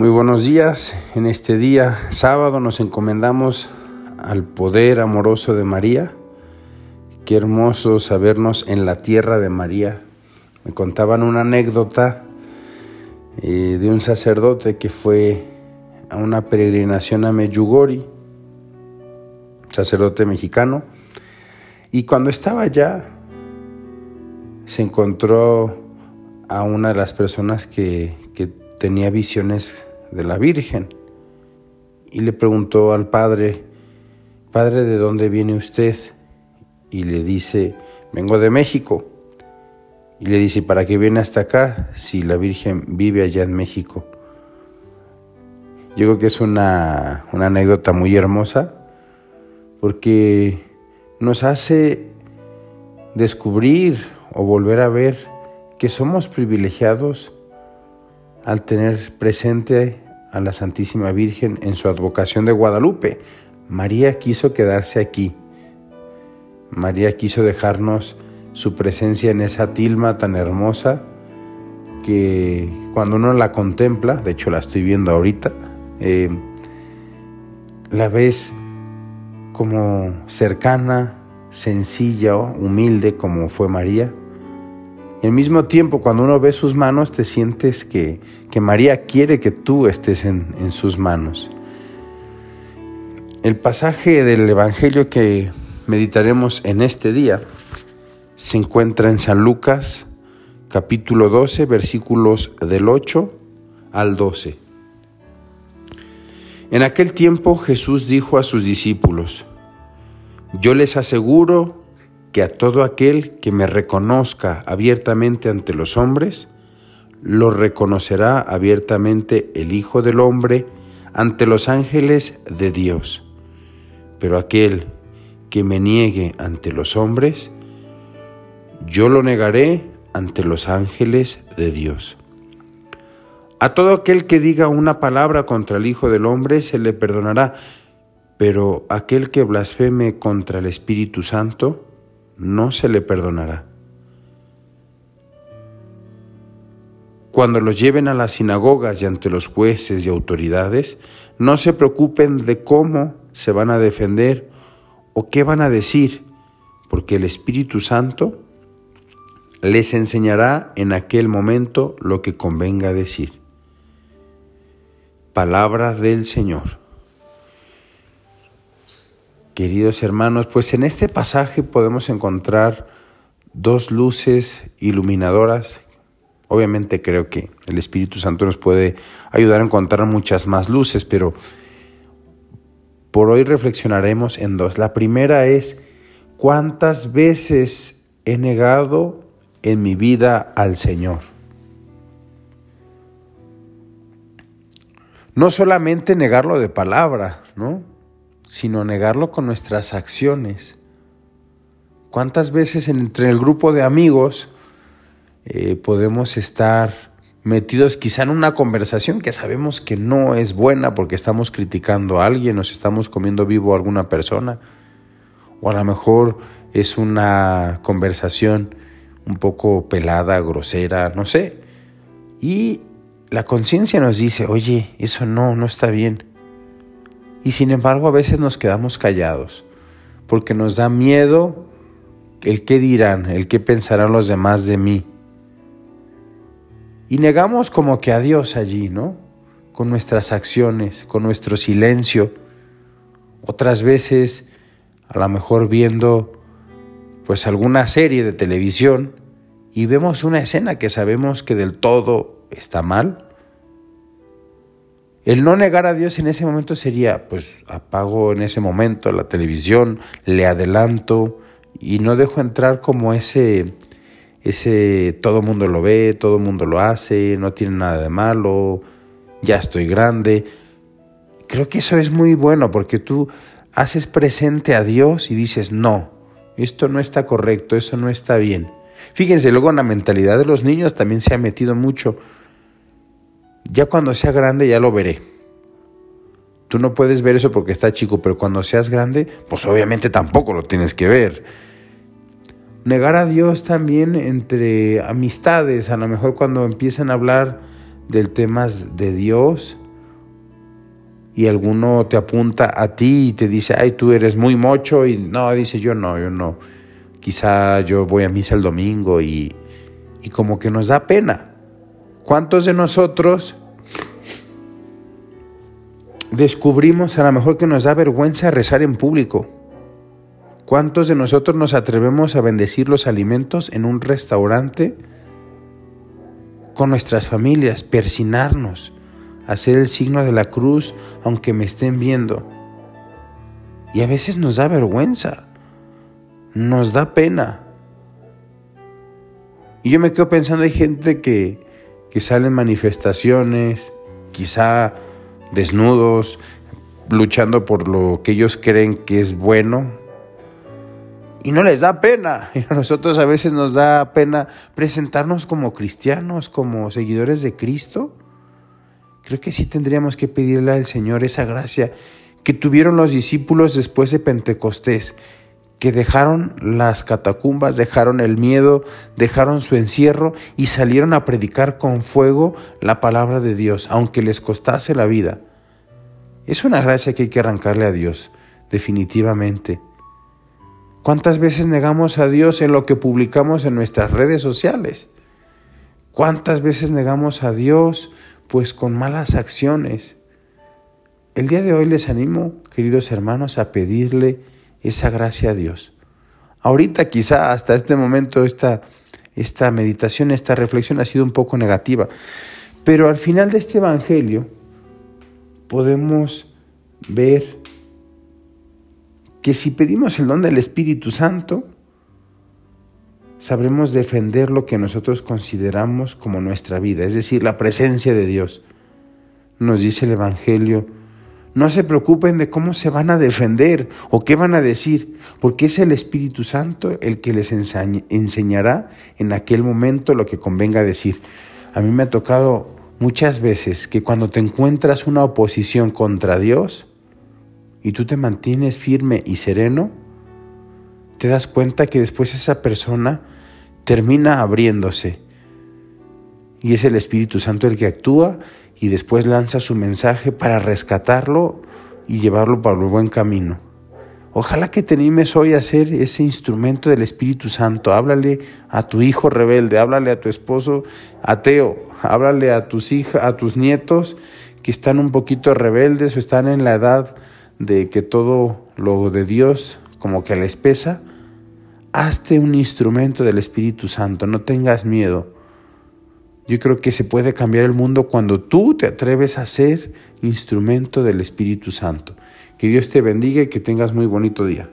Muy buenos días. En este día, sábado, nos encomendamos al poder amoroso de María. Qué hermoso sabernos en la tierra de María. Me contaban una anécdota eh, de un sacerdote que fue a una peregrinación a Meyugori, sacerdote mexicano, y cuando estaba allá se encontró a una de las personas que, que tenía visiones de la Virgen y le preguntó al padre, Padre, ¿de dónde viene usted? Y le dice, vengo de México. Y le dice, ¿para qué viene hasta acá si la Virgen vive allá en México? Yo creo que es una, una anécdota muy hermosa porque nos hace descubrir o volver a ver que somos privilegiados al tener presente a la Santísima Virgen en su advocación de Guadalupe. María quiso quedarse aquí. María quiso dejarnos su presencia en esa tilma tan hermosa que cuando uno la contempla, de hecho la estoy viendo ahorita, eh, la ves como cercana, sencilla, humilde como fue María, y al mismo tiempo, cuando uno ve sus manos, te sientes que, María quiere que tú estés en, en sus manos. El pasaje del Evangelio que meditaremos en este día se encuentra en San Lucas capítulo 12 versículos del 8 al 12. En aquel tiempo Jesús dijo a sus discípulos, yo les aseguro que a todo aquel que me reconozca abiertamente ante los hombres, lo reconocerá abiertamente el Hijo del Hombre ante los ángeles de Dios. Pero aquel que me niegue ante los hombres, yo lo negaré ante los ángeles de Dios. A todo aquel que diga una palabra contra el Hijo del Hombre se le perdonará, pero aquel que blasfeme contra el Espíritu Santo, no se le perdonará. Cuando los lleven a las sinagogas y ante los jueces y autoridades, no se preocupen de cómo se van a defender o qué van a decir, porque el Espíritu Santo les enseñará en aquel momento lo que convenga decir. Palabras del Señor. Queridos hermanos, pues en este pasaje podemos encontrar dos luces iluminadoras. Obviamente creo que el Espíritu Santo nos puede ayudar a encontrar muchas más luces, pero por hoy reflexionaremos en dos. La primera es cuántas veces he negado en mi vida al Señor. No solamente negarlo de palabra, ¿no? Sino negarlo con nuestras acciones. ¿Cuántas veces entre el grupo de amigos eh, podemos estar metidos quizá en una conversación que sabemos que no es buena porque estamos criticando a alguien, nos estamos comiendo vivo a alguna persona, o a lo mejor es una conversación un poco pelada, grosera, no sé. Y la conciencia nos dice, oye, eso no, no está bien. Y sin embargo a veces nos quedamos callados, porque nos da miedo el qué dirán, el qué pensarán los demás de mí. Y negamos como que a Dios allí, ¿no? Con nuestras acciones, con nuestro silencio. Otras veces, a lo mejor viendo pues alguna serie de televisión y vemos una escena que sabemos que del todo está mal el no negar a Dios en ese momento sería, pues apago en ese momento la televisión, le adelanto y no dejo entrar como ese, ese todo mundo lo ve, todo mundo lo hace, no tiene nada de malo, ya estoy grande. Creo que eso es muy bueno porque tú haces presente a Dios y dices, no, esto no está correcto, eso no está bien. Fíjense, luego en la mentalidad de los niños también se ha metido mucho ya cuando sea grande ya lo veré. Tú no puedes ver eso porque está chico, pero cuando seas grande, pues obviamente tampoco lo tienes que ver. Negar a Dios también entre amistades, a lo mejor cuando empiezan a hablar del temas de Dios, y alguno te apunta a ti y te dice, ay, tú eres muy mocho y no, dice yo no, yo no. Quizá yo voy a misa el domingo y, y como que nos da pena. ¿Cuántos de nosotros descubrimos a lo mejor que nos da vergüenza rezar en público? ¿Cuántos de nosotros nos atrevemos a bendecir los alimentos en un restaurante con nuestras familias, persinarnos? hacer el signo de la cruz aunque me estén viendo. Y a veces nos da vergüenza, nos da pena. Y yo me quedo pensando, hay gente que, que sale en manifestaciones, quizá desnudos, luchando por lo que ellos creen que es bueno, y no les da pena. Y a nosotros a veces nos da pena presentarnos como cristianos, como seguidores de Cristo. Creo que sí tendríamos que pedirle al Señor esa gracia que tuvieron los discípulos después de Pentecostés, que dejaron las catacumbas, dejaron el miedo, dejaron su encierro y salieron a predicar con fuego la palabra de Dios, aunque les costase la vida. Es una gracia que hay que arrancarle a Dios, definitivamente. ¿Cuántas veces negamos a Dios en lo que publicamos en nuestras redes sociales? ¿Cuántas veces negamos a Dios pues con malas acciones. El día de hoy les animo, queridos hermanos, a pedirle esa gracia a Dios. Ahorita quizá hasta este momento esta, esta meditación, esta reflexión ha sido un poco negativa, pero al final de este Evangelio podemos ver que si pedimos el don del Espíritu Santo, sabremos defender lo que nosotros consideramos como nuestra vida, es decir, la presencia de Dios. Nos dice el Evangelio, no se preocupen de cómo se van a defender o qué van a decir, porque es el Espíritu Santo el que les enseñará en aquel momento lo que convenga decir. A mí me ha tocado muchas veces que cuando te encuentras una oposición contra Dios y tú te mantienes firme y sereno, te das cuenta que después esa persona termina abriéndose. Y es el Espíritu Santo el que actúa y después lanza su mensaje para rescatarlo y llevarlo por el buen camino. Ojalá que te animes hoy a ser ese instrumento del Espíritu Santo. Háblale a tu hijo rebelde, háblale a tu esposo ateo, háblale a tus hijas, a tus nietos que están un poquito rebeldes o están en la edad de que todo lo de Dios como que les pesa hazte un instrumento del Espíritu Santo, no tengas miedo. Yo creo que se puede cambiar el mundo cuando tú te atreves a ser instrumento del Espíritu Santo. Que Dios te bendiga y que tengas muy bonito día.